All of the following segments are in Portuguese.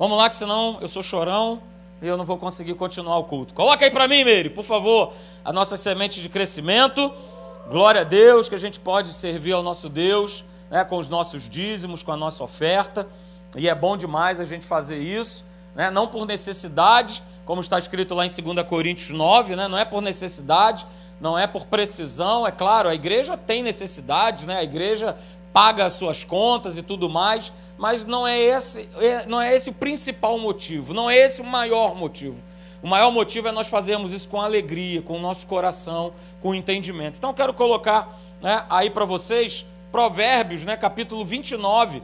Vamos lá, que senão eu sou chorão e eu não vou conseguir continuar o culto. Coloca aí para mim, Meire, por favor, a nossa semente de crescimento. Glória a Deus que a gente pode servir ao nosso Deus né, com os nossos dízimos, com a nossa oferta. E é bom demais a gente fazer isso, né, não por necessidade, como está escrito lá em 2 Coríntios 9, né, não é por necessidade, não é por precisão. É claro, a igreja tem necessidades, né, a igreja paga as suas contas e tudo mais, mas não é esse, é, não é esse o principal motivo, não é esse o maior motivo. O maior motivo é nós fazermos isso com alegria, com o nosso coração, com entendimento. Então, quero colocar né, aí para vocês Provérbios, né, capítulo 29,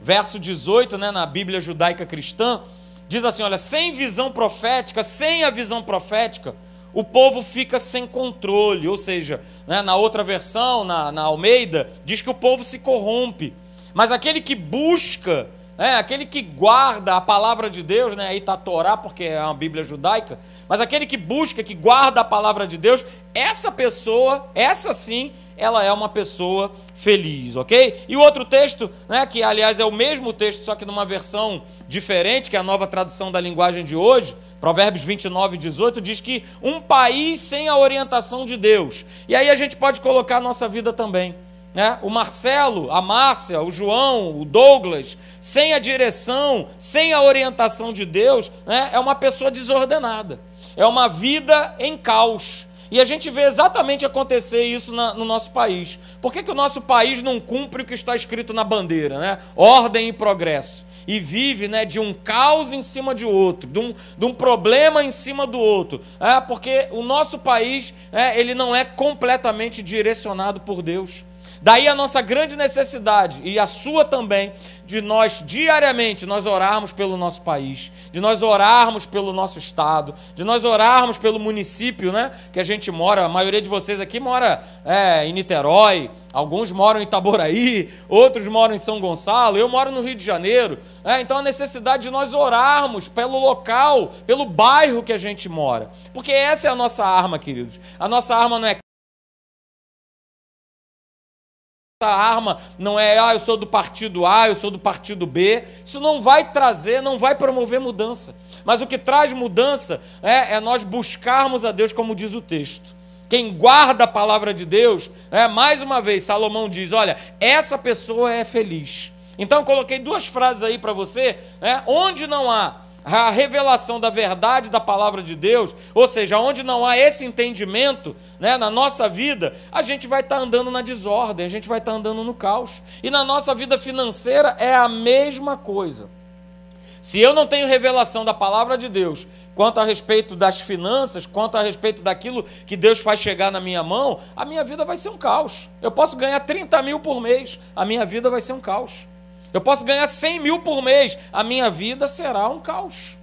verso 18, né, na Bíblia judaica cristã, diz assim: olha, sem visão profética, sem a visão profética, o povo fica sem controle. Ou seja, né, na outra versão, na, na Almeida, diz que o povo se corrompe. Mas aquele que busca, né, aquele que guarda a palavra de Deus, né, aí está a Torá, porque é uma Bíblia judaica, mas aquele que busca, que guarda a palavra de Deus, essa pessoa, essa sim, ela é uma pessoa feliz, ok? E o outro texto, né, que aliás é o mesmo texto, só que numa versão diferente, que é a nova tradução da linguagem de hoje, Provérbios 29, 18, diz que um país sem a orientação de Deus. E aí a gente pode colocar a nossa vida também. Né? O Marcelo, a Márcia, o João, o Douglas, sem a direção, sem a orientação de Deus, né? é uma pessoa desordenada. É uma vida em caos. E a gente vê exatamente acontecer isso na, no nosso país. Por que, que o nosso país não cumpre o que está escrito na bandeira, né? Ordem e progresso. E vive né, de um caos em cima de outro, de um, de um problema em cima do outro. É, porque o nosso país é, ele não é completamente direcionado por Deus. Daí a nossa grande necessidade, e a sua também, de nós diariamente nós orarmos pelo nosso país, de nós orarmos pelo nosso estado, de nós orarmos pelo município, né? Que a gente mora, a maioria de vocês aqui mora é, em Niterói, alguns moram em Itaboraí, outros moram em São Gonçalo, eu moro no Rio de Janeiro. É, então a necessidade de nós orarmos pelo local, pelo bairro que a gente mora, porque essa é a nossa arma, queridos. A nossa arma não é a arma não é, ah, eu sou do partido A, eu sou do partido B. Isso não vai trazer, não vai promover mudança. Mas o que traz mudança é, é nós buscarmos a Deus, como diz o texto. Quem guarda a palavra de Deus, é, mais uma vez, Salomão diz: olha, essa pessoa é feliz. Então, coloquei duas frases aí para você, né, onde não há a revelação da verdade da palavra de Deus, ou seja, onde não há esse entendimento né, na nossa vida, a gente vai estar tá andando na desordem, a gente vai estar tá andando no caos. E na nossa vida financeira é a mesma coisa. Se eu não tenho revelação da palavra de Deus quanto a respeito das finanças, quanto a respeito daquilo que Deus faz chegar na minha mão, a minha vida vai ser um caos. Eu posso ganhar 30 mil por mês, a minha vida vai ser um caos. Eu posso ganhar 100 mil por mês, a minha vida será um caos.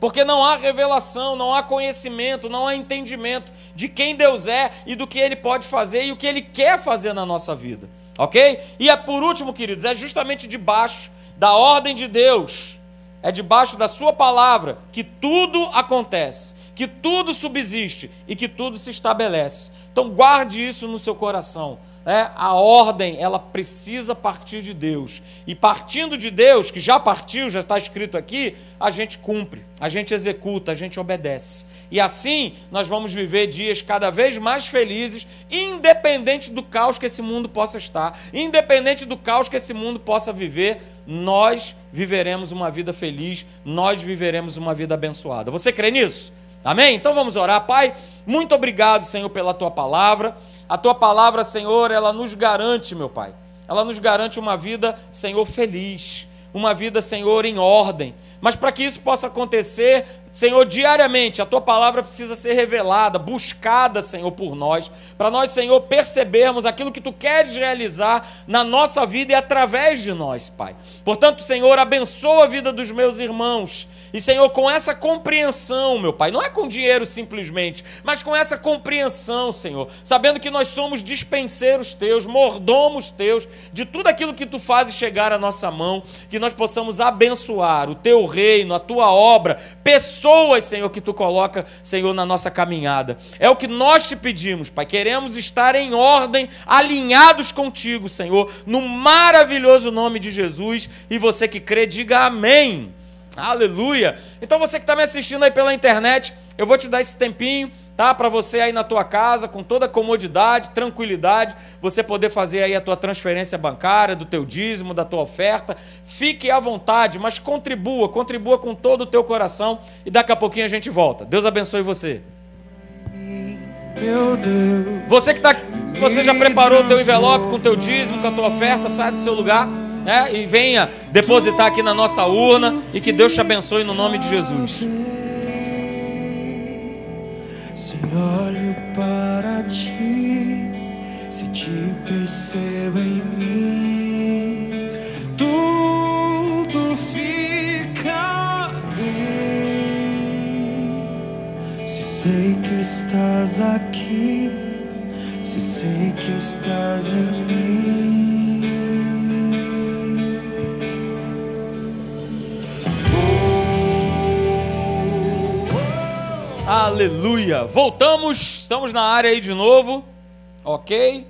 Porque não há revelação, não há conhecimento, não há entendimento de quem Deus é e do que Ele pode fazer e o que Ele quer fazer na nossa vida. Ok? E é por último, queridos, é justamente debaixo da ordem de Deus, é debaixo da Sua palavra que tudo acontece, que tudo subsiste e que tudo se estabelece. Então guarde isso no seu coração é, a ordem ela precisa partir de Deus. E partindo de Deus, que já partiu, já está escrito aqui, a gente cumpre, a gente executa, a gente obedece. E assim nós vamos viver dias cada vez mais felizes, independente do caos que esse mundo possa estar, independente do caos que esse mundo possa viver, nós viveremos uma vida feliz, nós viveremos uma vida abençoada. Você crê nisso? Amém? Então vamos orar. Pai, muito obrigado, Senhor, pela tua palavra. A tua palavra, Senhor, ela nos garante, meu Pai. Ela nos garante uma vida, Senhor, feliz, uma vida, Senhor, em ordem. Mas para que isso possa acontecer, Senhor, diariamente a tua palavra precisa ser revelada, buscada, Senhor, por nós, para nós, Senhor, percebermos aquilo que tu queres realizar na nossa vida e através de nós, Pai. Portanto, Senhor, abençoa a vida dos meus irmãos. E, Senhor, com essa compreensão, meu Pai, não é com dinheiro simplesmente, mas com essa compreensão, Senhor, sabendo que nós somos dispenseiros teus, mordomos teus, de tudo aquilo que tu fazes chegar à nossa mão, que nós possamos abençoar o teu reino, a tua obra, pessoas, Senhor, que tu coloca, Senhor, na nossa caminhada. É o que nós te pedimos, Pai. Queremos estar em ordem, alinhados contigo, Senhor, no maravilhoso nome de Jesus. E você que crê, diga amém. Aleluia! Então você que está me assistindo aí pela internet, eu vou te dar esse tempinho, tá? Para você aí na tua casa, com toda comodidade, tranquilidade, você poder fazer aí a tua transferência bancária, do teu dízimo, da tua oferta. Fique à vontade, mas contribua, contribua com todo o teu coração e daqui a pouquinho a gente volta. Deus abençoe você. Você que está, você já preparou o teu envelope com o teu dízimo, com a tua oferta, sai do seu lugar né, e venha depositar aqui na nossa urna e que Deus te abençoe no nome de Jesus. Se olho para ti, se te percebo em mim, tudo fica bem. Se sei que estás aqui, se sei que estás em mim. Aleluia! Voltamos, estamos na área aí de novo, ok?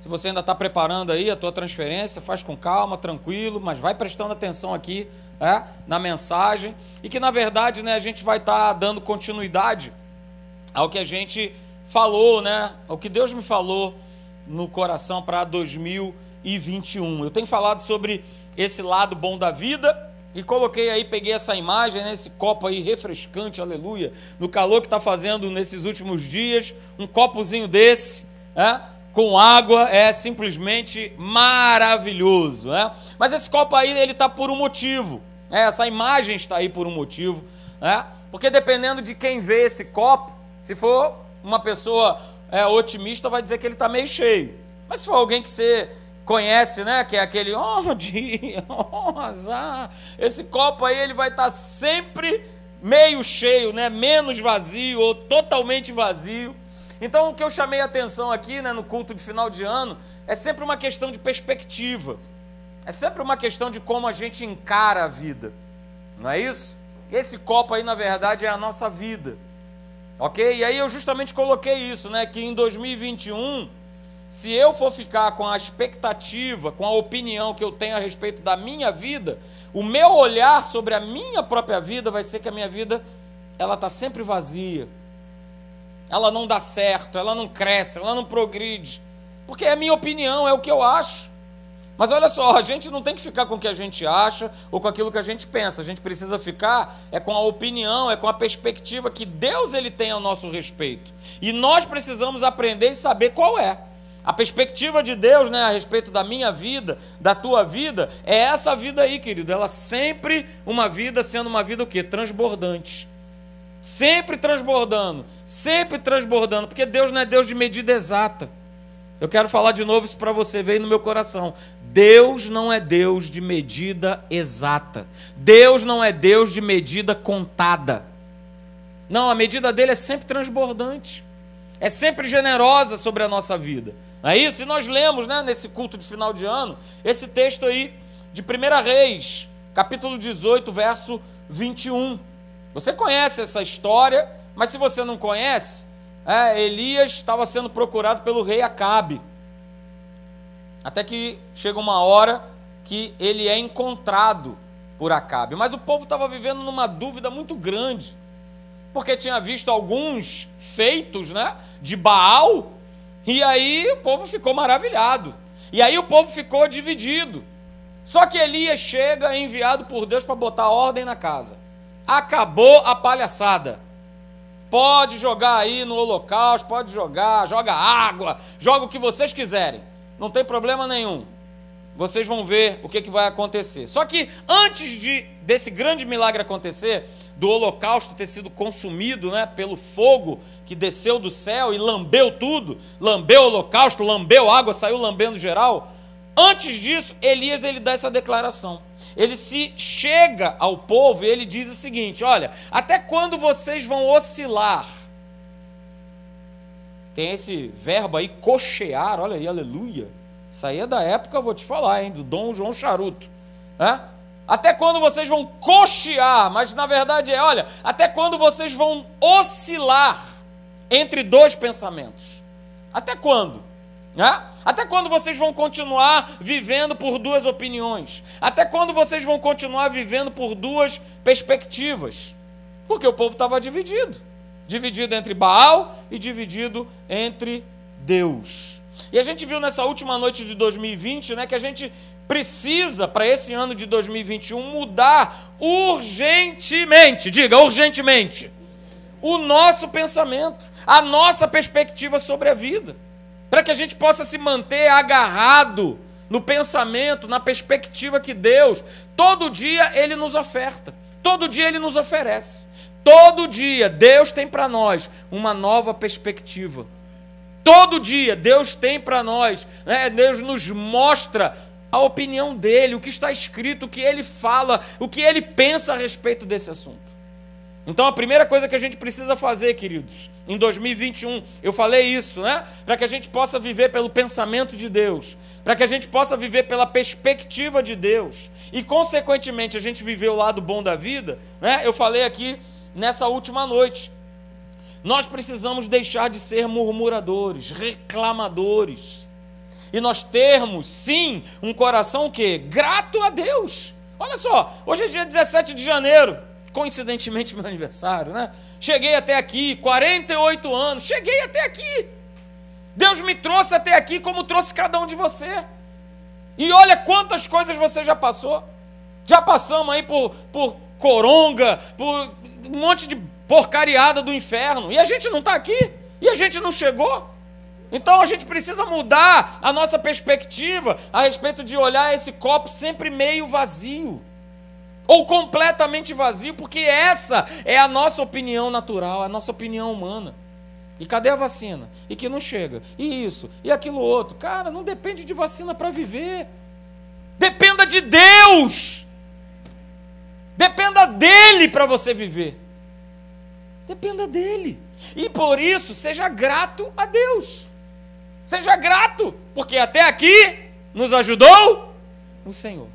Se você ainda está preparando aí a tua transferência, faz com calma, tranquilo, mas vai prestando atenção aqui é, na mensagem e que na verdade né, a gente vai estar tá dando continuidade ao que a gente falou, né? O que Deus me falou no coração para 2021. Eu tenho falado sobre esse lado bom da vida e coloquei aí, peguei essa imagem, né, esse copo aí refrescante, aleluia, no calor que está fazendo nesses últimos dias, um copozinho desse, é, com água, é simplesmente maravilhoso. É? Mas esse copo aí, ele está por um motivo. É, essa imagem está aí por um motivo. É? Porque dependendo de quem vê esse copo, se for uma pessoa é, otimista, vai dizer que ele está meio cheio. Mas se for alguém que você conhece, né? Que é aquele, oh dia, oh azar. Esse copo aí ele vai estar tá sempre meio cheio, né? Menos vazio ou totalmente vazio. Então o que eu chamei a atenção aqui, né, no culto de final de ano, é sempre uma questão de perspectiva. É sempre uma questão de como a gente encara a vida. Não é isso? Esse copo aí, na verdade, é a nossa vida. Ok? E aí eu justamente coloquei isso, né? Que em 2021 se eu for ficar com a expectativa, com a opinião que eu tenho a respeito da minha vida, o meu olhar sobre a minha própria vida vai ser que a minha vida ela está sempre vazia. Ela não dá certo, ela não cresce, ela não progride. Porque é a minha opinião, é o que eu acho. Mas olha só, a gente não tem que ficar com o que a gente acha ou com aquilo que a gente pensa. A gente precisa ficar é com a opinião, é com a perspectiva que Deus ele tem ao nosso respeito. E nós precisamos aprender e saber qual é. A perspectiva de Deus, né, a respeito da minha vida, da tua vida, é essa vida aí, querido. Ela sempre uma vida sendo uma vida o quê? Transbordante. Sempre transbordando, sempre transbordando, porque Deus não é Deus de medida exata. Eu quero falar de novo isso para você, veio no meu coração. Deus não é Deus de medida exata. Deus não é Deus de medida contada. Não, a medida dele é sempre transbordante. É sempre generosa sobre a nossa vida. Não é isso? E nós lemos, né, nesse culto de final de ano, esse texto aí de 1 Reis, capítulo 18, verso 21. Você conhece essa história, mas se você não conhece, é, Elias estava sendo procurado pelo rei Acabe. Até que chega uma hora que ele é encontrado por Acabe. Mas o povo estava vivendo numa dúvida muito grande, porque tinha visto alguns feitos né, de Baal e aí o povo ficou maravilhado. E aí o povo ficou dividido. Só que Elias chega enviado por Deus para botar ordem na casa. Acabou a palhaçada. Pode jogar aí no holocausto, pode jogar, joga água, joga o que vocês quiserem. Não tem problema nenhum. Vocês vão ver o que, que vai acontecer. Só que antes de desse grande milagre acontecer, do holocausto ter sido consumido né, pelo fogo que desceu do céu e lambeu tudo, lambeu o holocausto, lambeu água, saiu lambendo geral. Antes disso, Elias ele dá essa declaração. Ele se chega ao povo e ele diz o seguinte: Olha, até quando vocês vão oscilar? Tem esse verbo aí, cochear, olha aí, aleluia. Isso aí é da época, vou te falar, hein, do Dom João Charuto. É? Até quando vocês vão cochear, mas na verdade é, olha, até quando vocês vão oscilar entre dois pensamentos? Até quando? Né? Até quando vocês vão continuar vivendo por duas opiniões? Até quando vocês vão continuar vivendo por duas perspectivas? Porque o povo estava dividido dividido entre Baal e dividido entre Deus. E a gente viu nessa última noite de 2020 né, que a gente precisa, para esse ano de 2021, mudar urgentemente, diga urgentemente, o nosso pensamento, a nossa perspectiva sobre a vida, para que a gente possa se manter agarrado no pensamento, na perspectiva que Deus, todo dia, Ele nos oferta, todo dia Ele nos oferece. Todo dia Deus tem para nós uma nova perspectiva. Todo dia Deus tem para nós, né? Deus nos mostra a opinião dele, o que está escrito, o que ele fala, o que ele pensa a respeito desse assunto. Então a primeira coisa que a gente precisa fazer, queridos, em 2021, eu falei isso, né? Para que a gente possa viver pelo pensamento de Deus, para que a gente possa viver pela perspectiva de Deus e, consequentemente, a gente viver o lado bom da vida, né? Eu falei aqui nessa última noite. Nós precisamos deixar de ser murmuradores, reclamadores. E nós termos, sim, um coração que grato a Deus. Olha só, hoje é dia 17 de janeiro, coincidentemente meu aniversário, né? Cheguei até aqui, 48 anos, cheguei até aqui. Deus me trouxe até aqui como trouxe cada um de você. E olha quantas coisas você já passou. Já passamos aí por, por coronga, por um monte de porcariada do inferno. E a gente não está aqui. E a gente não chegou. Então a gente precisa mudar a nossa perspectiva a respeito de olhar esse copo sempre meio vazio. Ou completamente vazio, porque essa é a nossa opinião natural, a nossa opinião humana. E cadê a vacina? E que não chega. E isso, e aquilo outro. Cara, não depende de vacina para viver. Dependa de Deus. Dependa dele para você viver. Dependa dele. E por isso, seja grato a Deus. Seja grato, porque até aqui nos ajudou o Senhor.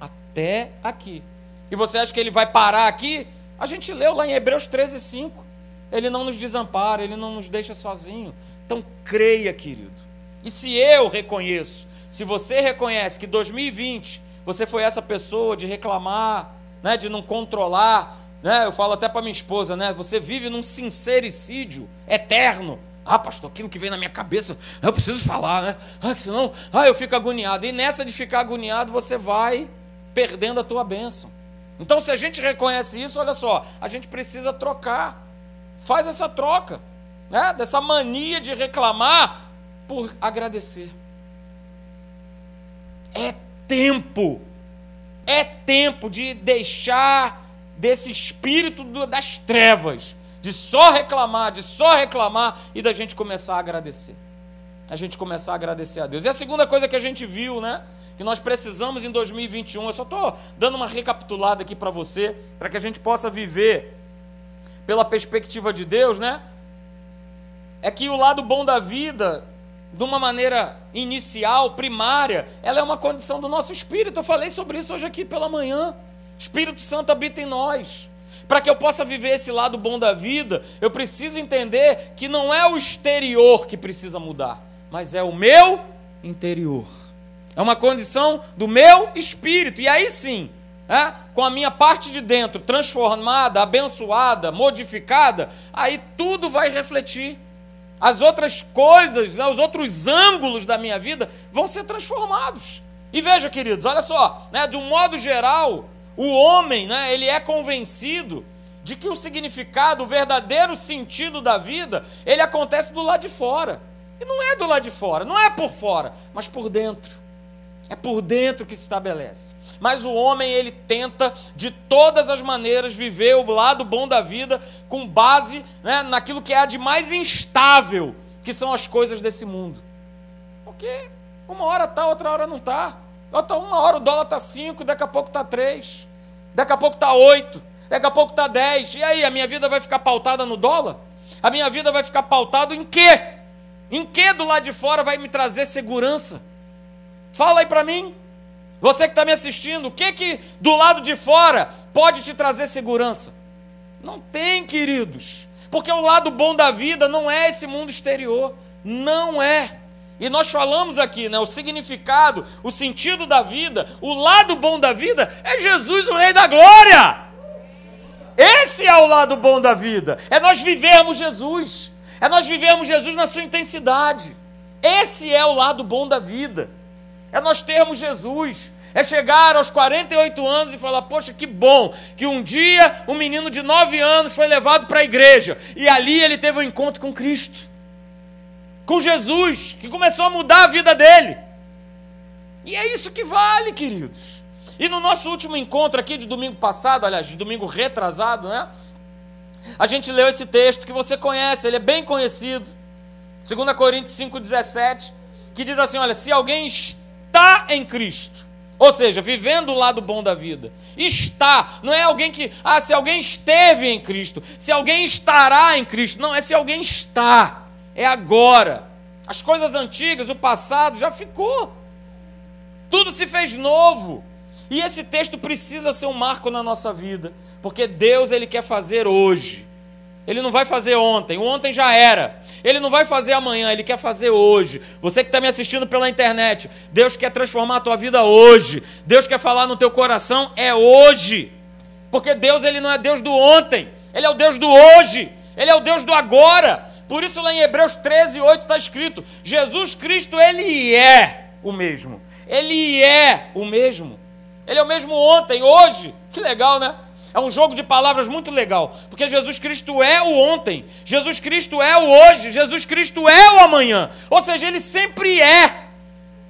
Até aqui. E você acha que ele vai parar aqui? A gente leu lá em Hebreus 13, 5. Ele não nos desampara, ele não nos deixa sozinho. Então creia, querido. E se eu reconheço, se você reconhece que 2020 você foi essa pessoa de reclamar, né, de não controlar. Né? Eu falo até para minha esposa, né? Você vive num sincericídio eterno. Ah, pastor, aquilo que vem na minha cabeça, eu preciso falar, né? Ah, senão, ah, eu fico agoniado. E nessa de ficar agoniado, você vai perdendo a tua bênção. Então, se a gente reconhece isso, olha só, a gente precisa trocar. Faz essa troca, né? Dessa mania de reclamar por agradecer. É tempo é tempo de deixar desse espírito das trevas, de só reclamar, de só reclamar e da gente começar a agradecer. A gente começar a agradecer a Deus. E a segunda coisa que a gente viu, né? Que nós precisamos em 2021, eu só estou dando uma recapitulada aqui para você, para que a gente possa viver pela perspectiva de Deus, né? É que o lado bom da vida de uma maneira inicial, primária, ela é uma condição do nosso espírito. Eu falei sobre isso hoje aqui pela manhã. Espírito Santo habita em nós. Para que eu possa viver esse lado bom da vida, eu preciso entender que não é o exterior que precisa mudar, mas é o meu interior. É uma condição do meu espírito. E aí sim, é, com a minha parte de dentro transformada, abençoada, modificada, aí tudo vai refletir as outras coisas, né, os outros ângulos da minha vida vão ser transformados. E veja, queridos, olha só, né, de um modo geral, o homem, né, ele é convencido de que o significado, o verdadeiro sentido da vida, ele acontece do lado de fora. E não é do lado de fora, não é por fora, mas por dentro. É por dentro que se estabelece. Mas o homem, ele tenta de todas as maneiras viver o lado bom da vida com base né, naquilo que é de mais instável, que são as coisas desse mundo. Porque uma hora está, outra hora não está. Uma hora o dólar está 5, daqui a pouco está 3, daqui a pouco está 8, daqui a pouco está 10. E aí, a minha vida vai ficar pautada no dólar? A minha vida vai ficar pautada em quê? Em que do lado de fora vai me trazer segurança? Fala aí para mim. Você que está me assistindo, o que que do lado de fora pode te trazer segurança? Não tem, queridos. Porque o lado bom da vida não é esse mundo exterior. Não é. E nós falamos aqui, né, o significado, o sentido da vida, o lado bom da vida é Jesus, o Rei da Glória. Esse é o lado bom da vida. É nós vivermos Jesus. É nós vivermos Jesus na sua intensidade. Esse é o lado bom da vida. É nós termos Jesus. É chegar aos 48 anos e falar: Poxa, que bom que um dia um menino de 9 anos foi levado para a igreja e ali ele teve um encontro com Cristo, com Jesus, que começou a mudar a vida dele. E é isso que vale, queridos. E no nosso último encontro aqui de domingo passado, aliás, de domingo retrasado, né? A gente leu esse texto que você conhece, ele é bem conhecido. 2 Coríntios 5,17, que diz assim: olha, se alguém está em Cristo, ou seja, vivendo o lado bom da vida, está, não é alguém que, ah, se alguém esteve em Cristo, se alguém estará em Cristo, não, é se alguém está, é agora. As coisas antigas, o passado já ficou, tudo se fez novo. E esse texto precisa ser um marco na nossa vida, porque Deus ele quer fazer hoje. Ele não vai fazer ontem, o ontem já era. Ele não vai fazer amanhã, ele quer fazer hoje. Você que está me assistindo pela internet, Deus quer transformar a tua vida hoje. Deus quer falar no teu coração é hoje. Porque Deus ele não é Deus do ontem, ele é o Deus do hoje. Ele é o Deus do agora. Por isso lá em Hebreus 13, 8 está escrito: Jesus Cristo ele é o mesmo. Ele é o mesmo. Ele é o mesmo ontem, hoje. Que legal, né? É um jogo de palavras muito legal, porque Jesus Cristo é o ontem, Jesus Cristo é o hoje, Jesus Cristo é o amanhã. Ou seja, ele sempre é.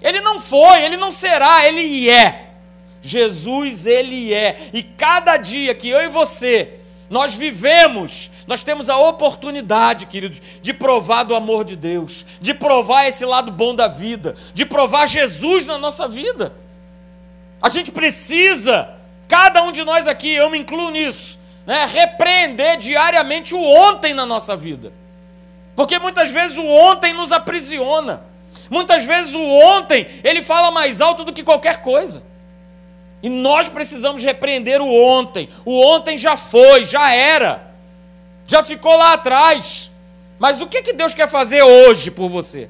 Ele não foi, ele não será, ele é. Jesus, ele é. E cada dia que eu e você nós vivemos, nós temos a oportunidade, queridos, de provar do amor de Deus, de provar esse lado bom da vida, de provar Jesus na nossa vida. A gente precisa, cada um de nós aqui, eu me incluo nisso, né, repreender diariamente o ontem na nossa vida. Porque muitas vezes o ontem nos aprisiona. Muitas vezes o ontem, ele fala mais alto do que qualquer coisa. E nós precisamos repreender o ontem. O ontem já foi, já era. Já ficou lá atrás. Mas o que, que Deus quer fazer hoje por você?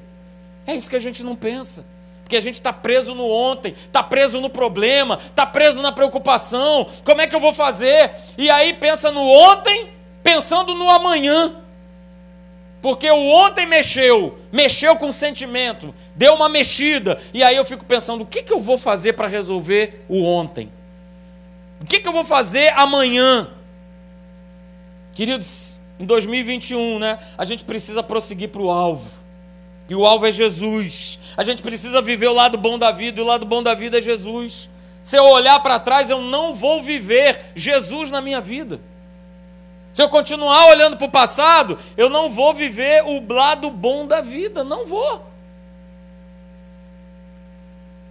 É isso que a gente não pensa. Porque a gente está preso no ontem, está preso no problema, está preso na preocupação. Como é que eu vou fazer? E aí pensa no ontem, pensando no amanhã. Porque o ontem mexeu, mexeu com o sentimento, deu uma mexida, e aí eu fico pensando: o que, que eu vou fazer para resolver o ontem? O que, que eu vou fazer amanhã? Queridos, em 2021, né, a gente precisa prosseguir para o alvo. E o alvo é Jesus. A gente precisa viver o lado bom da vida, e o lado bom da vida é Jesus. Se eu olhar para trás, eu não vou viver Jesus na minha vida. Se eu continuar olhando para o passado, eu não vou viver o lado bom da vida. Não vou.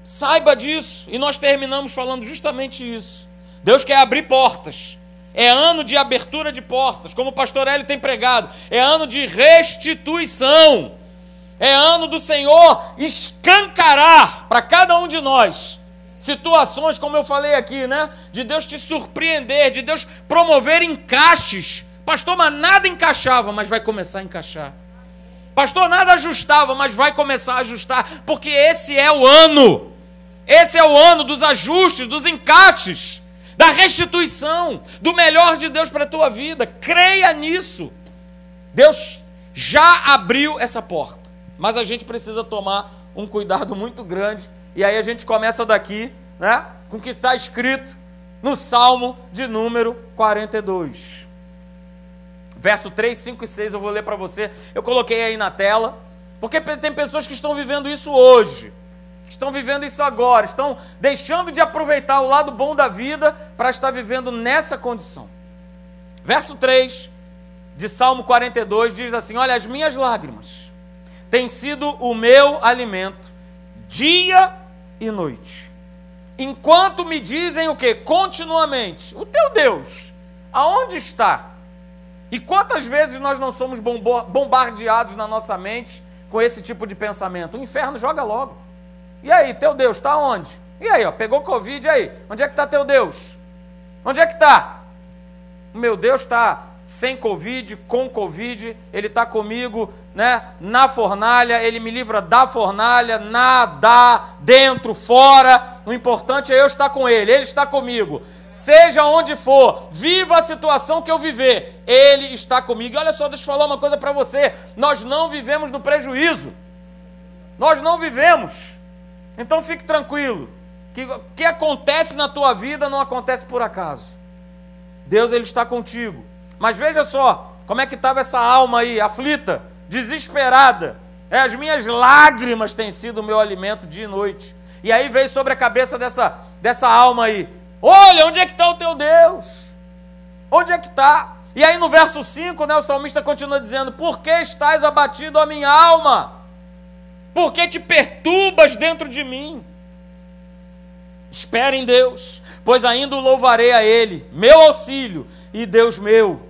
Saiba disso. E nós terminamos falando justamente isso. Deus quer abrir portas. É ano de abertura de portas, como o pastor Hélio tem pregado. É ano de restituição. É ano do Senhor escancarar para cada um de nós situações, como eu falei aqui, né? De Deus te surpreender, de Deus promover encaixes. Pastor, mas nada encaixava, mas vai começar a encaixar. Pastor, nada ajustava, mas vai começar a ajustar, porque esse é o ano. Esse é o ano dos ajustes, dos encaixes, da restituição, do melhor de Deus para a tua vida. Creia nisso. Deus já abriu essa porta. Mas a gente precisa tomar um cuidado muito grande. E aí a gente começa daqui, né, com o que está escrito no Salmo de número 42. Verso 3, 5 e 6 eu vou ler para você. Eu coloquei aí na tela, porque tem pessoas que estão vivendo isso hoje. Estão vivendo isso agora, estão deixando de aproveitar o lado bom da vida para estar vivendo nessa condição. Verso 3 de Salmo 42 diz assim: Olha, as minhas lágrimas tem sido o meu alimento dia e noite. Enquanto me dizem o que? Continuamente: O teu Deus, aonde está? E quantas vezes nós não somos bombardeados na nossa mente com esse tipo de pensamento? O inferno joga logo. E aí, teu Deus está onde? E aí, ó, pegou Covid, e aí? Onde é que está teu Deus? Onde é que está? O meu Deus está sem Covid, com Covid, ele está comigo né, na fornalha, ele me livra da fornalha, na, da, dentro, fora. O importante é eu estar com ele, ele está comigo. Seja onde for, viva a situação que eu viver, ele está comigo. E olha só, deixa eu falar uma coisa para você: nós não vivemos no prejuízo, nós não vivemos. Então fique tranquilo, que o que acontece na tua vida não acontece por acaso. Deus ele está contigo. Mas veja só, como é que estava essa alma aí, aflita, desesperada. É, as minhas lágrimas têm sido o meu alimento dia e noite. E aí veio sobre a cabeça dessa, dessa alma aí: Olha, onde é que está o teu Deus? Onde é que está? E aí no verso 5, né, o salmista continua dizendo: Por que estás abatido a minha alma? Por que te perturbas dentro de mim? Espere em Deus, pois ainda o louvarei a Ele, meu auxílio e Deus meu.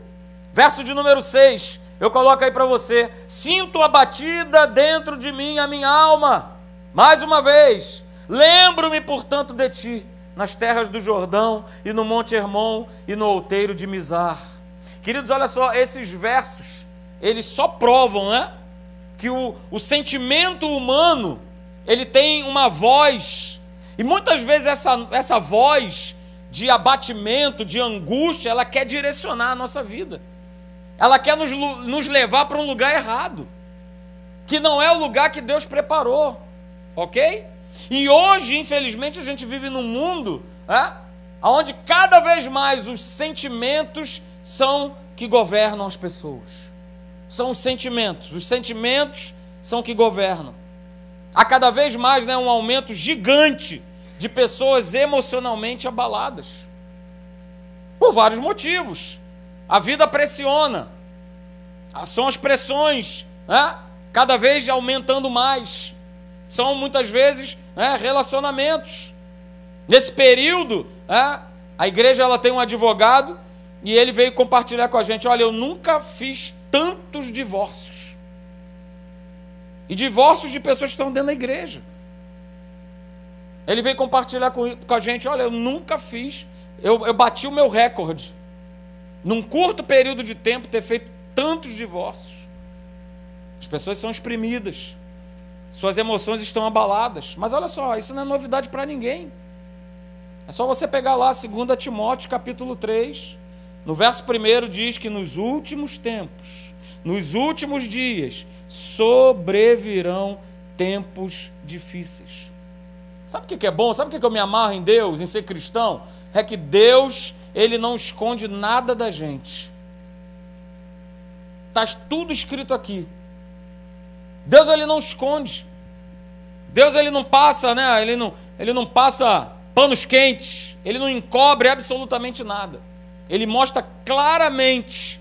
Verso de número 6, eu coloco aí para você: Sinto a batida dentro de mim a minha alma. Mais uma vez, lembro-me, portanto, de ti, nas terras do Jordão e no Monte Hermon e no outeiro de Mizar. Queridos, olha só, esses versos, eles só provam, né? Que o, o sentimento humano, ele tem uma voz e muitas vezes essa, essa voz de abatimento, de angústia, ela quer direcionar a nossa vida. Ela quer nos, nos levar para um lugar errado, que não é o lugar que Deus preparou, ok? E hoje, infelizmente, a gente vive num mundo é, onde cada vez mais os sentimentos são que governam as pessoas. São os sentimentos, os sentimentos são que governam. Há cada vez mais né, um aumento gigante de pessoas emocionalmente abaladas. Por vários motivos. A vida pressiona. São as pressões, né? cada vez aumentando mais. São muitas vezes né, relacionamentos. Nesse período, né, a igreja ela tem um advogado e ele veio compartilhar com a gente: olha, eu nunca fiz tantos divórcios. E divórcios de pessoas que estão dentro da igreja. Ele veio compartilhar com, com a gente: olha, eu nunca fiz, eu, eu bati o meu recorde. Num curto período de tempo, ter feito tantos divórcios. As pessoas são exprimidas, suas emoções estão abaladas. Mas olha só, isso não é novidade para ninguém. É só você pegar lá 2 Timóteo capítulo 3, no verso 1 diz que nos últimos tempos, nos últimos dias, sobrevirão tempos difíceis. Sabe o que é bom? Sabe o que eu me amarro em Deus, em ser cristão? É que Deus, Ele não esconde nada da gente. Está tudo escrito aqui. Deus, Ele não esconde. Deus, Ele não passa, né? Ele não, ele não passa panos quentes. Ele não encobre absolutamente nada. Ele mostra claramente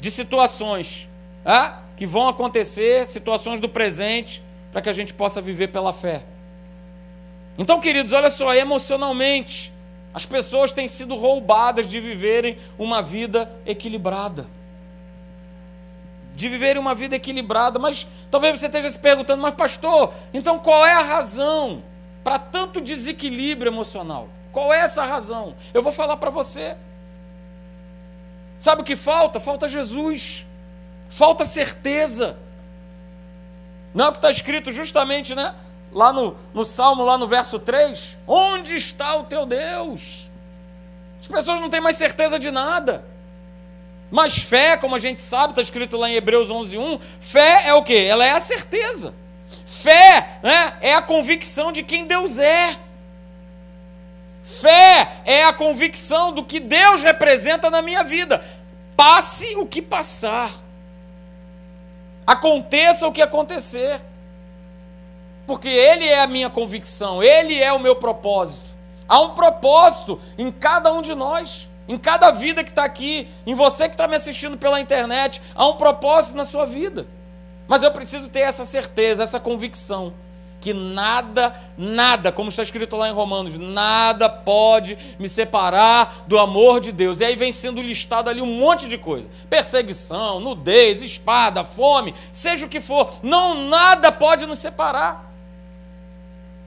de situações é? que vão acontecer, situações do presente, para que a gente possa viver pela fé. Então, queridos, olha só, emocionalmente, as pessoas têm sido roubadas de viverem uma vida equilibrada. De viverem uma vida equilibrada. Mas talvez você esteja se perguntando, mas pastor, então qual é a razão para tanto desequilíbrio emocional? Qual é essa razão? Eu vou falar para você. Sabe o que falta? Falta Jesus. Falta certeza. Não é o que está escrito justamente, né? Lá no, no Salmo, lá no verso 3, onde está o teu Deus? As pessoas não têm mais certeza de nada. Mas fé, como a gente sabe, está escrito lá em Hebreus 11:1, fé é o que? Ela é a certeza. Fé né, é a convicção de quem Deus é. Fé é a convicção do que Deus representa na minha vida. Passe o que passar. Aconteça o que acontecer porque Ele é a minha convicção, Ele é o meu propósito. Há um propósito em cada um de nós, em cada vida que está aqui, em você que está me assistindo pela internet, há um propósito na sua vida. Mas eu preciso ter essa certeza, essa convicção que nada, nada, como está escrito lá em Romanos, nada pode me separar do amor de Deus. E aí vem sendo listado ali um monte de coisa: perseguição, nudez, espada, fome, seja o que for, não nada pode nos separar.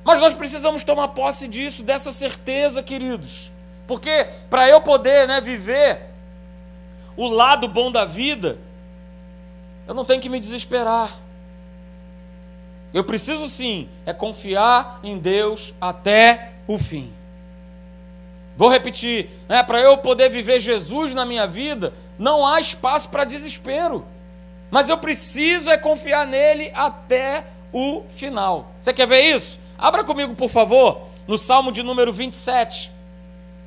Mas nós precisamos tomar posse disso, dessa certeza, queridos. Porque para eu poder né, viver o lado bom da vida, eu não tenho que me desesperar. Eu preciso sim, é confiar em Deus até o fim. Vou repetir, né, para eu poder viver Jesus na minha vida, não há espaço para desespero. Mas eu preciso é confiar nele até o final. Você quer ver isso? Abra comigo, por favor, no Salmo de número 27.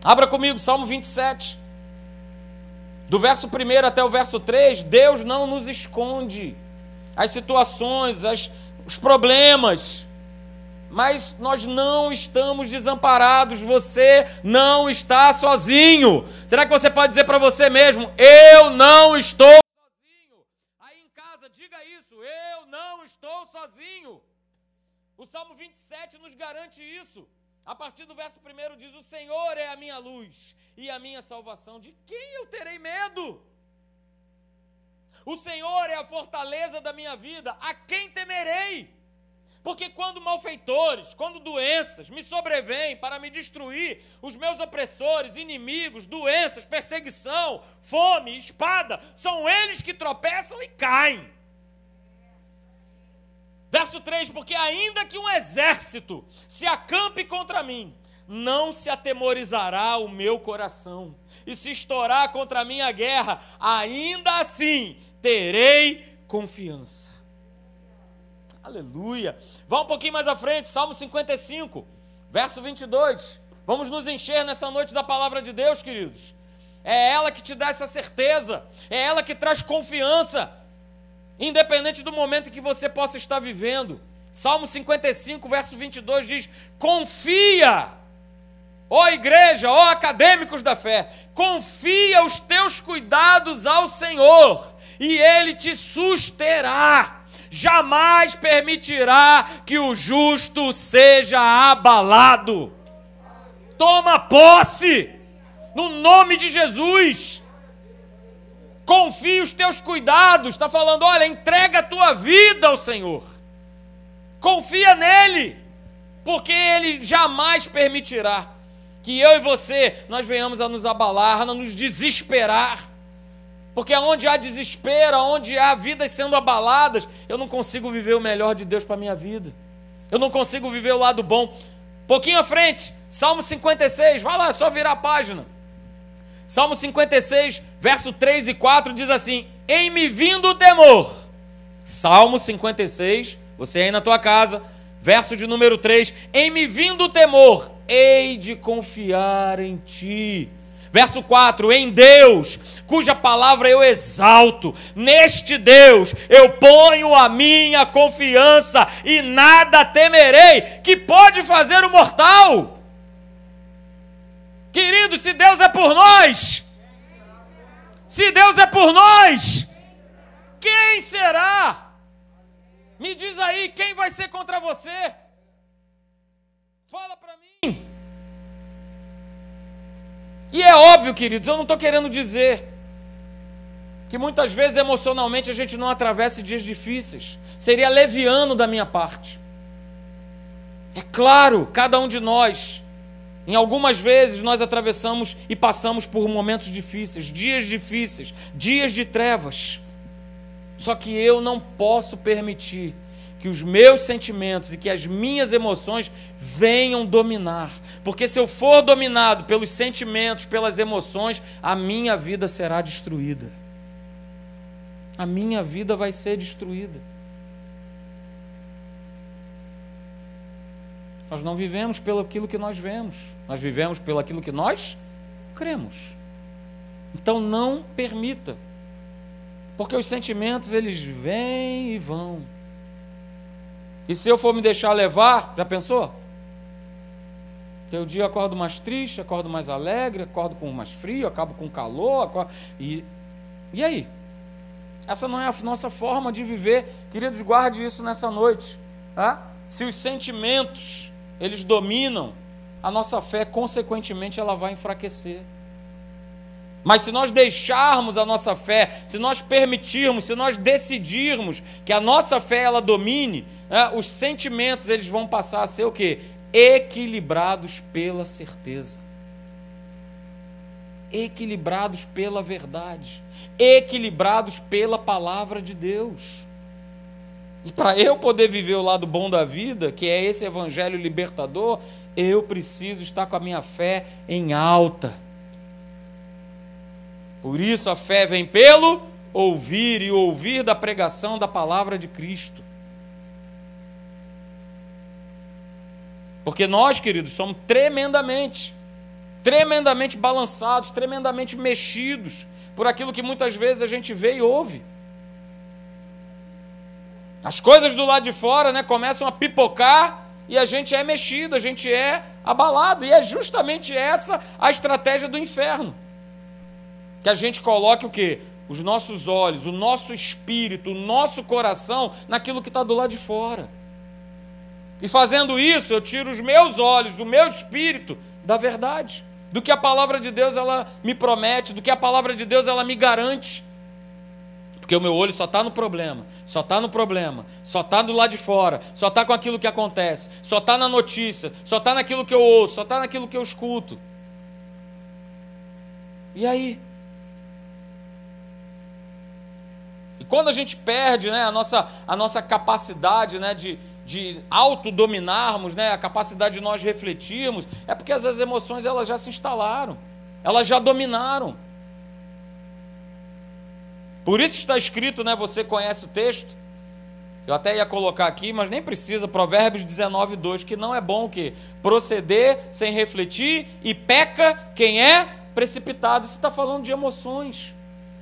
Abra comigo, Salmo 27. Do verso 1 até o verso 3, Deus não nos esconde as situações, as, os problemas, mas nós não estamos desamparados, você não está sozinho. Será que você pode dizer para você mesmo: Eu não estou sozinho? Aí em casa, diga isso: Eu não estou sozinho. O Salmo 27 nos garante isso. A partir do verso 1 diz: O Senhor é a minha luz e a minha salvação. De quem eu terei medo? O Senhor é a fortaleza da minha vida. A quem temerei? Porque quando malfeitores, quando doenças me sobrevêm para me destruir, os meus opressores, inimigos, doenças, perseguição, fome, espada, são eles que tropeçam e caem. Verso 3: Porque ainda que um exército se acampe contra mim, não se atemorizará o meu coração, e se estourar contra mim a guerra, ainda assim terei confiança. Aleluia. Vá um pouquinho mais à frente, Salmo 55, verso 22. Vamos nos encher nessa noite da palavra de Deus, queridos. É ela que te dá essa certeza, é ela que traz confiança independente do momento que você possa estar vivendo. Salmo 55, verso 22 diz: Confia, ó igreja, ó acadêmicos da fé, confia os teus cuidados ao Senhor e Ele te susterá. Jamais permitirá que o justo seja abalado. Toma posse, no nome de Jesus. Confie os teus cuidados. Está falando, olha, entrega a tua vida ao Senhor. Confia nele, porque ele jamais permitirá que eu e você nós venhamos a nos abalar, a nos desesperar. Porque onde há desespero, onde há vidas sendo abaladas, eu não consigo viver o melhor de Deus para a minha vida. Eu não consigo viver o lado bom. Pouquinho à frente, Salmo 56, vai lá, é só virar a página. Salmo 56, verso 3 e 4 diz assim: Em me vindo o temor. Salmo 56, você aí na tua casa, verso de número 3: Em me vindo o temor, hei de confiar em ti. Verso 4: Em Deus, cuja palavra eu exalto, neste Deus eu ponho a minha confiança e nada temerei que pode fazer o mortal. Querido, se Deus é por nós, se Deus é por nós, quem será? Me diz aí, quem vai ser contra você? Fala para mim. E é óbvio, queridos, eu não estou querendo dizer que muitas vezes emocionalmente a gente não atravessa dias difíceis. Seria leviano da minha parte. É claro, cada um de nós em algumas vezes nós atravessamos e passamos por momentos difíceis, dias difíceis, dias de trevas. Só que eu não posso permitir que os meus sentimentos e que as minhas emoções venham dominar. Porque se eu for dominado pelos sentimentos, pelas emoções, a minha vida será destruída. A minha vida vai ser destruída. Nós não vivemos pelo aquilo que nós vemos, nós vivemos pelo aquilo que nós cremos. Então não permita, porque os sentimentos eles vêm e vão. E se eu for me deixar levar, já pensou? O dia eu acordo mais triste, acordo mais alegre, acordo com mais frio, acabo com calor, acordo... e e aí? Essa não é a nossa forma de viver. Queridos, guarde isso nessa noite. Tá? Se os sentimentos eles dominam, a nossa fé, consequentemente, ela vai enfraquecer. Mas se nós deixarmos a nossa fé, se nós permitirmos, se nós decidirmos que a nossa fé ela domine, né, os sentimentos eles vão passar a ser o quê? Equilibrados pela certeza. equilibrados pela verdade, equilibrados pela palavra de Deus. E para eu poder viver o lado bom da vida, que é esse evangelho libertador, eu preciso estar com a minha fé em alta. Por isso a fé vem pelo ouvir e ouvir da pregação da palavra de Cristo. Porque nós, queridos, somos tremendamente, tremendamente balançados, tremendamente mexidos por aquilo que muitas vezes a gente vê e ouve. As coisas do lado de fora né, começam a pipocar e a gente é mexido, a gente é abalado. E é justamente essa a estratégia do inferno. Que a gente coloque o quê? Os nossos olhos, o nosso espírito, o nosso coração naquilo que está do lado de fora. E fazendo isso, eu tiro os meus olhos, o meu espírito da verdade, do que a palavra de Deus ela me promete, do que a palavra de Deus ela me garante. Porque o meu olho só está no problema, só está no problema, só está do lado de fora, só está com aquilo que acontece, só está na notícia, só está naquilo que eu ouço, só está naquilo que eu escuto. E aí? E quando a gente perde né, a, nossa, a nossa capacidade né, de, de autodominarmos, né, a capacidade de nós refletirmos, é porque as emoções elas já se instalaram, elas já dominaram. Por isso está escrito, né? Você conhece o texto? Eu até ia colocar aqui, mas nem precisa, Provérbios 19, 2, que não é bom o quê? Proceder sem refletir e peca quem é precipitado. Isso está falando de emoções.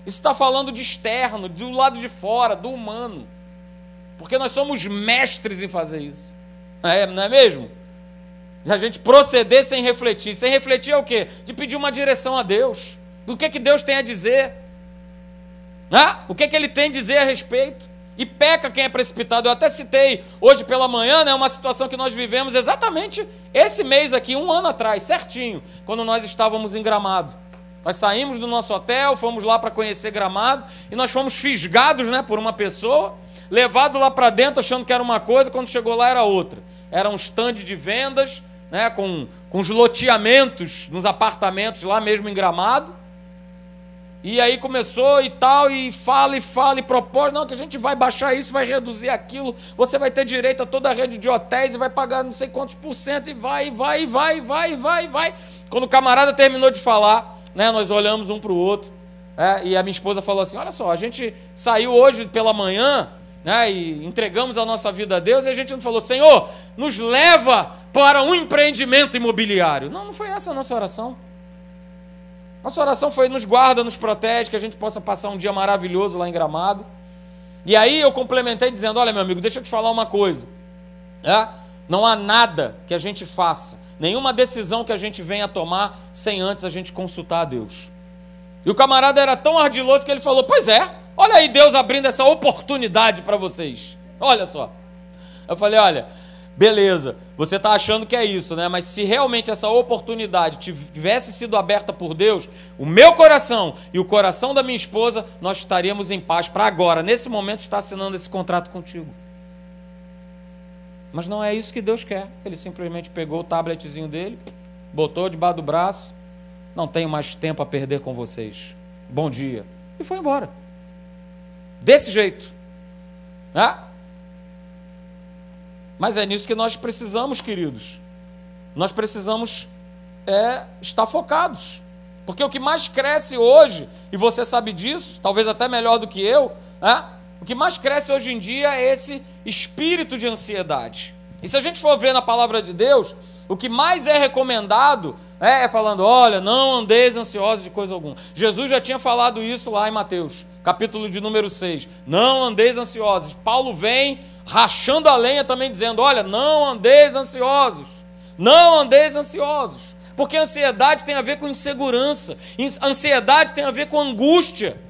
Isso está falando de externo, do lado de fora, do humano. Porque nós somos mestres em fazer isso. É, não é mesmo? A gente proceder sem refletir. Sem refletir é o quê? De pedir uma direção a Deus. Do que, que Deus tem a dizer. O que, é que ele tem a dizer a respeito? E peca quem é precipitado. Eu até citei hoje pela manhã né, uma situação que nós vivemos exatamente esse mês aqui, um ano atrás, certinho, quando nós estávamos em Gramado. Nós saímos do nosso hotel, fomos lá para conhecer Gramado e nós fomos fisgados né, por uma pessoa, levado lá para dentro achando que era uma coisa, quando chegou lá era outra. Era um stand de vendas, né, com, com os loteamentos nos apartamentos lá mesmo em Gramado. E aí começou e tal, e fala e fala e propõe, não, que a gente vai baixar isso, vai reduzir aquilo, você vai ter direito a toda a rede de hotéis e vai pagar não sei quantos por cento, e vai, e vai, e vai, e vai, e vai, vai. Quando o camarada terminou de falar, né, nós olhamos um para o outro, é, e a minha esposa falou assim: olha só, a gente saiu hoje pela manhã, né, e entregamos a nossa vida a Deus, e a gente não falou, Senhor, nos leva para um empreendimento imobiliário. Não, não foi essa a nossa oração. Nossa oração foi: nos guarda, nos protege, que a gente possa passar um dia maravilhoso lá em Gramado. E aí eu complementei dizendo: olha, meu amigo, deixa eu te falar uma coisa. É? Não há nada que a gente faça, nenhuma decisão que a gente venha tomar sem antes a gente consultar a Deus. E o camarada era tão ardiloso que ele falou: Pois é, olha aí Deus abrindo essa oportunidade para vocês. Olha só. Eu falei: Olha, Beleza, você está achando que é isso, né? Mas se realmente essa oportunidade tivesse sido aberta por Deus, o meu coração e o coração da minha esposa, nós estaríamos em paz para agora, nesse momento, estar assinando esse contrato contigo. Mas não é isso que Deus quer. Ele simplesmente pegou o tabletzinho dele, botou debaixo do braço, não tenho mais tempo a perder com vocês. Bom dia. E foi embora. Desse jeito. Né? Mas é nisso que nós precisamos, queridos. Nós precisamos é, estar focados. Porque o que mais cresce hoje, e você sabe disso, talvez até melhor do que eu, é, o que mais cresce hoje em dia é esse espírito de ansiedade. E se a gente for ver na palavra de Deus, o que mais é recomendado é, é falando: olha, não andeis ansiosos de coisa alguma. Jesus já tinha falado isso lá em Mateus, capítulo de número 6. Não andeis ansiosos. Paulo vem rachando a lenha também dizendo: olha, não andeis ansiosos, não andeis ansiosos, porque ansiedade tem a ver com insegurança, ansiedade tem a ver com angústia.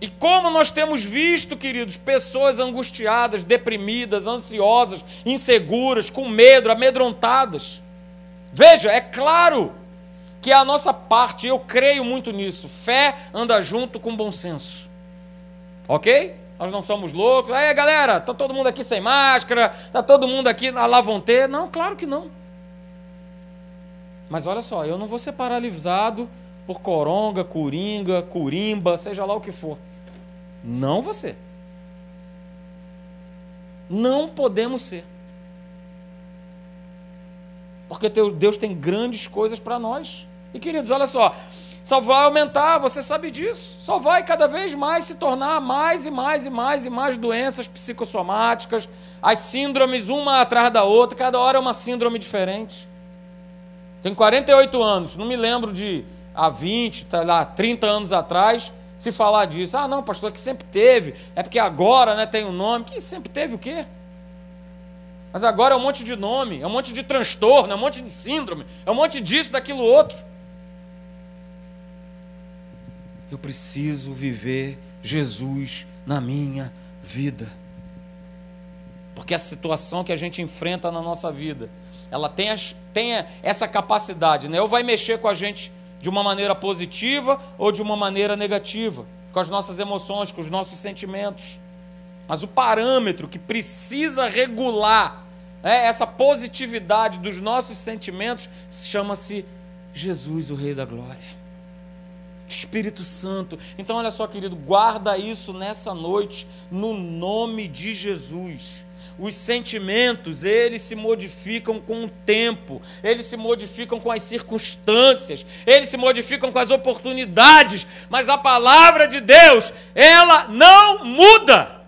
E como nós temos visto, queridos, pessoas angustiadas, deprimidas, ansiosas, inseguras, com medo, amedrontadas. Veja, é claro que a nossa parte, eu creio muito nisso, fé anda junto com bom senso. Ok? Nós não somos loucos. Aí, galera, tá todo mundo aqui sem máscara, tá todo mundo aqui na lavonte. Não, claro que não. Mas olha só, eu não vou ser paralisado por coronga, coringa, curimba, seja lá o que for. Não você. Não podemos ser. Porque Deus tem grandes coisas para nós. E queridos, olha só, só vai aumentar, você sabe disso. Só vai cada vez mais se tornar mais e mais e mais e mais doenças psicossomáticas, as síndromes uma atrás da outra, cada hora é uma síndrome diferente. Tenho 48 anos, não me lembro de há 20, tá lá, 30 anos atrás, se falar disso. Ah, não, pastor, que sempre teve. É porque agora né, tem um nome. Que sempre teve o quê? Mas agora é um monte de nome, é um monte de transtorno, é um monte de síndrome, é um monte disso, daquilo outro. Eu preciso viver Jesus na minha vida. Porque a situação que a gente enfrenta na nossa vida, ela tem, as, tem essa capacidade, né? Ou vai mexer com a gente de uma maneira positiva ou de uma maneira negativa, com as nossas emoções, com os nossos sentimentos. Mas o parâmetro que precisa regular né, essa positividade dos nossos sentimentos chama-se Jesus, o Rei da Glória. Espírito Santo. Então, olha só, querido, guarda isso nessa noite, no nome de Jesus. Os sentimentos, eles se modificam com o tempo, eles se modificam com as circunstâncias, eles se modificam com as oportunidades, mas a palavra de Deus, ela não muda,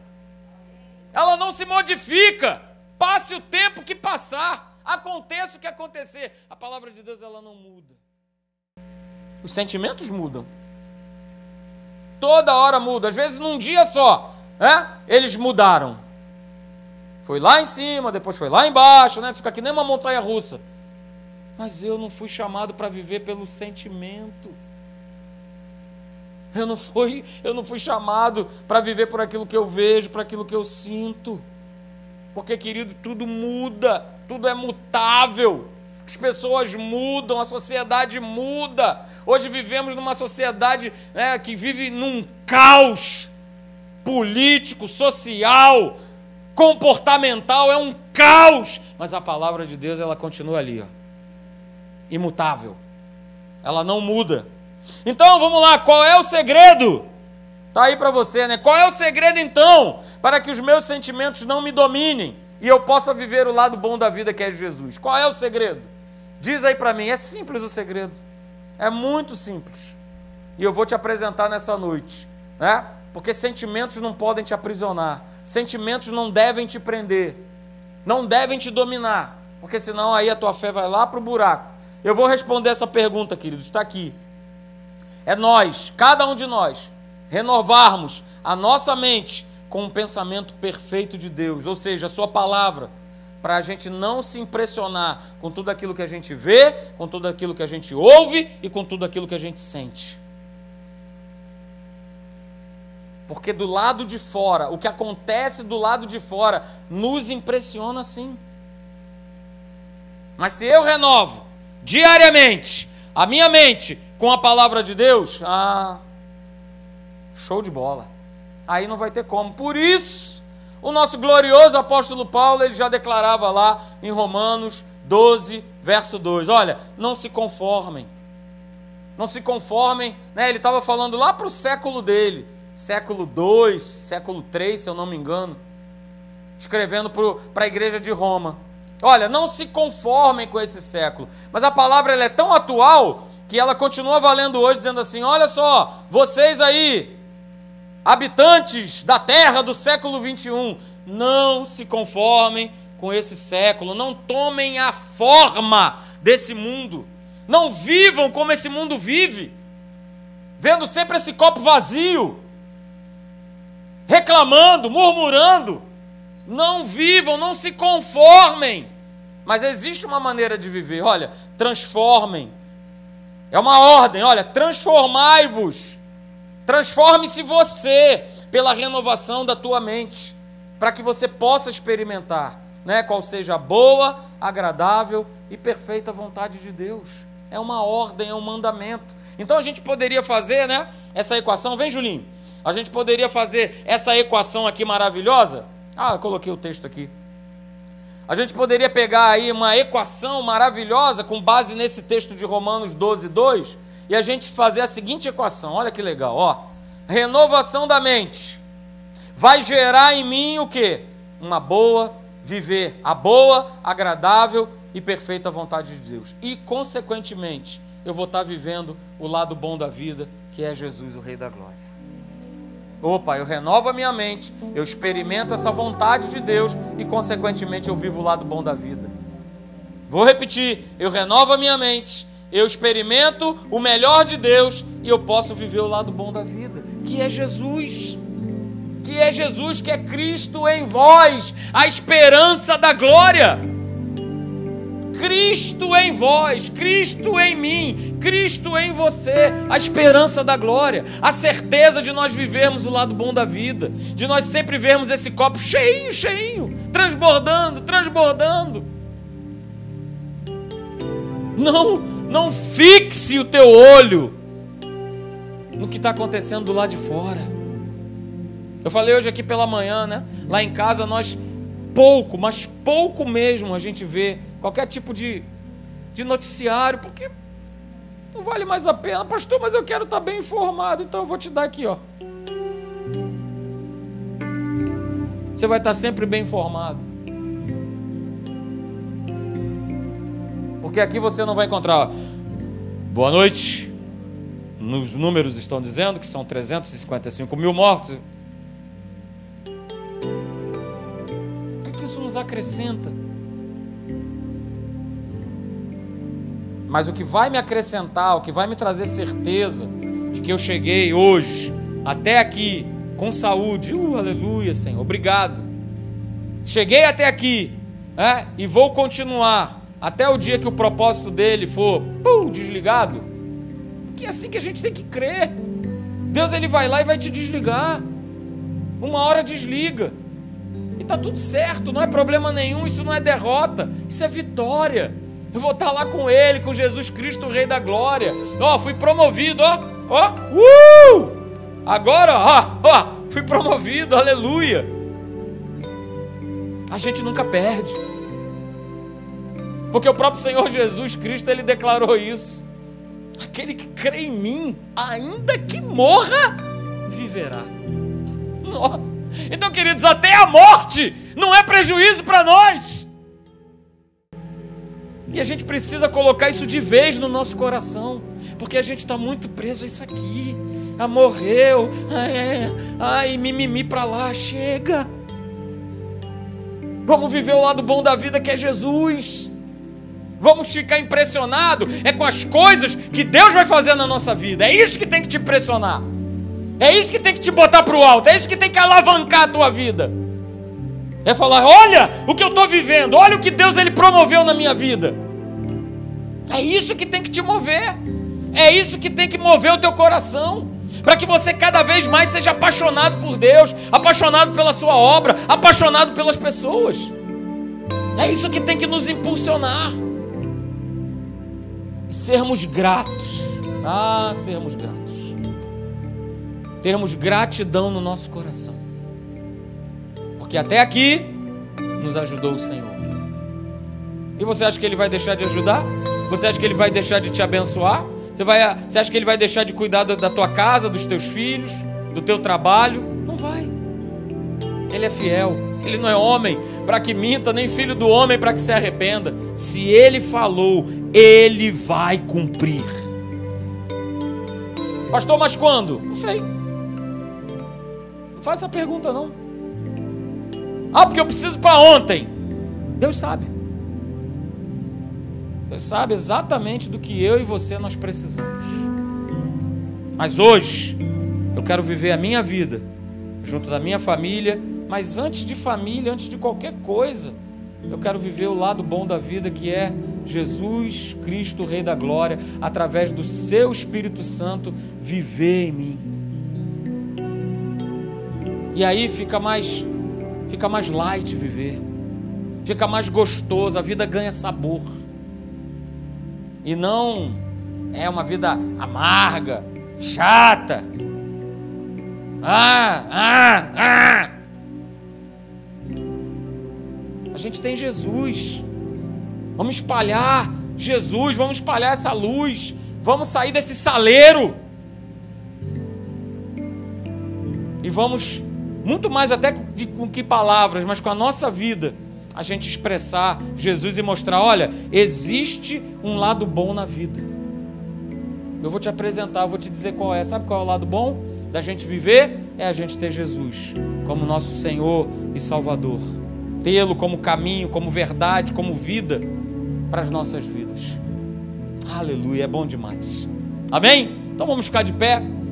ela não se modifica. Passe o tempo que passar, aconteça o que acontecer, a palavra de Deus, ela não muda. Os sentimentos mudam. Toda hora muda, às vezes num dia só, né? Eles mudaram. Foi lá em cima, depois foi lá embaixo, né? Fica que nem uma montanha russa. Mas eu não fui chamado para viver pelo sentimento. Eu não fui, eu não fui chamado para viver por aquilo que eu vejo, por aquilo que eu sinto. Porque, querido, tudo muda, tudo é mutável. As pessoas mudam, a sociedade muda. Hoje vivemos numa sociedade né, que vive num caos político, social, comportamental, é um caos. Mas a palavra de Deus ela continua ali, ó, imutável. Ela não muda. Então vamos lá, qual é o segredo? Tá aí para você, né? Qual é o segredo então para que os meus sentimentos não me dominem e eu possa viver o lado bom da vida que é Jesus? Qual é o segredo? Diz aí para mim, é simples o segredo. É muito simples. E eu vou te apresentar nessa noite, né? Porque sentimentos não podem te aprisionar. Sentimentos não devem te prender. Não devem te dominar, porque senão aí a tua fé vai lá para o buraco. Eu vou responder essa pergunta, queridos, está aqui. É nós, cada um de nós, renovarmos a nossa mente com o pensamento perfeito de Deus, ou seja, a sua palavra para a gente não se impressionar com tudo aquilo que a gente vê, com tudo aquilo que a gente ouve e com tudo aquilo que a gente sente. Porque do lado de fora, o que acontece do lado de fora nos impressiona sim. Mas se eu renovo diariamente a minha mente com a palavra de Deus, ah, show de bola. Aí não vai ter como. Por isso, o nosso glorioso apóstolo Paulo, ele já declarava lá em Romanos 12, verso 2. Olha, não se conformem. Não se conformem, né? Ele estava falando lá para o século dele, século 2, século 3, se eu não me engano, escrevendo para a igreja de Roma. Olha, não se conformem com esse século. Mas a palavra ela é tão atual que ela continua valendo hoje, dizendo assim: olha só, vocês aí, habitantes da terra do século 21, não se conformem com esse século, não tomem a forma desse mundo, não vivam como esse mundo vive, vendo sempre esse copo vazio, reclamando, murmurando. Não vivam, não se conformem. Mas existe uma maneira de viver. Olha, transformem. É uma ordem, olha, transformai-vos Transforme-se você pela renovação da tua mente, para que você possa experimentar, né, qual seja a boa, agradável e perfeita vontade de Deus. É uma ordem, é um mandamento. Então a gente poderia fazer, né, essa equação. Vem, Julinho. A gente poderia fazer essa equação aqui maravilhosa. Ah, eu coloquei o texto aqui. A gente poderia pegar aí uma equação maravilhosa com base nesse texto de Romanos 12, 2 e a gente fazer a seguinte equação. Olha que legal, ó. Renovação da mente vai gerar em mim o que? Uma boa viver, a boa, agradável e perfeita vontade de Deus. E consequentemente, eu vou estar vivendo o lado bom da vida, que é Jesus, o Rei da Glória. Opa, eu renovo a minha mente, eu experimento essa vontade de Deus e, consequentemente, eu vivo o lado bom da vida. Vou repetir: eu renovo a minha mente, eu experimento o melhor de Deus e eu posso viver o lado bom da vida, que é Jesus. Que é Jesus, que é Cristo em vós, a esperança da glória. Cristo em vós, Cristo em mim, Cristo em você, a esperança da glória, a certeza de nós vivermos o lado bom da vida, de nós sempre vermos esse copo cheinho, cheinho, transbordando, transbordando. Não, não fixe o teu olho no que está acontecendo do lado de fora. Eu falei hoje aqui pela manhã, né? Lá em casa nós pouco, mas pouco mesmo a gente vê qualquer tipo de, de noticiário, porque não vale mais a pena. Pastor, mas eu quero estar bem informado, então eu vou te dar aqui, ó. Você vai estar sempre bem informado. Porque aqui você não vai encontrar. Boa noite. Nos números estão dizendo que são 355 mil mortos. O que, que isso nos acrescenta? Mas o que vai me acrescentar, o que vai me trazer certeza de que eu cheguei hoje, até aqui, com saúde, uh, aleluia, Senhor, obrigado. Cheguei até aqui, é, e vou continuar até o dia que o propósito dele for pum, desligado. Que é assim que a gente tem que crer. Deus ele vai lá e vai te desligar. Uma hora desliga. E tá tudo certo, não é problema nenhum, isso não é derrota, isso é vitória. Eu vou estar lá com Ele, com Jesus Cristo, o Rei da Glória. Ó, fui promovido, ó, ó, uh! Agora, ó, ó, fui promovido, aleluia. A gente nunca perde. Porque o próprio Senhor Jesus Cristo, Ele declarou isso. Aquele que crê em mim, ainda que morra, viverá. Então, queridos, até a morte não é prejuízo para nós. E a gente precisa colocar isso de vez no nosso coração, porque a gente está muito preso a isso aqui. Ah, morreu, ai, ai, mimimi para lá, chega. Vamos viver o lado bom da vida que é Jesus. Vamos ficar impressionado é com as coisas que Deus vai fazer na nossa vida. É isso que tem que te impressionar. É isso que tem que te botar para o alto. É isso que tem que alavancar a tua vida. É falar: olha o que eu estou vivendo, olha o que Deus ele promoveu na minha vida. É isso que tem que te mover. É isso que tem que mover o teu coração. Para que você cada vez mais seja apaixonado por Deus, apaixonado pela sua obra, apaixonado pelas pessoas. É isso que tem que nos impulsionar. Sermos gratos. Ah, sermos gratos. Termos gratidão no nosso coração. Porque até aqui nos ajudou o Senhor. E você acha que Ele vai deixar de ajudar? Você acha que ele vai deixar de te abençoar? Você, vai, você acha que ele vai deixar de cuidar da tua casa, dos teus filhos, do teu trabalho? Não vai. Ele é fiel. Ele não é homem para que minta, nem filho do homem para que se arrependa. Se ele falou, ele vai cumprir. Pastor, mas quando? Não sei. Não faz essa pergunta não. Ah, porque eu preciso para ontem. Deus sabe. Deus sabe exatamente do que eu e você nós precisamos. Mas hoje, eu quero viver a minha vida junto da minha família, mas antes de família, antes de qualquer coisa, eu quero viver o lado bom da vida que é Jesus Cristo, Rei da Glória, através do seu Espírito Santo, viver em mim. E aí fica mais fica mais light viver. Fica mais gostoso, a vida ganha sabor e não é uma vida amarga, chata. Ah, ah, ah. A gente tem Jesus. Vamos espalhar Jesus, vamos espalhar essa luz. Vamos sair desse saleiro. E vamos, muito mais até com que palavras, mas com a nossa vida, a gente expressar Jesus e mostrar: olha, existe um lado bom na vida. Eu vou te apresentar, vou te dizer qual é. Sabe qual é o lado bom da gente viver? É a gente ter Jesus como nosso Senhor e Salvador. Tê-lo como caminho, como verdade, como vida para as nossas vidas. Aleluia, é bom demais. Amém? Então vamos ficar de pé.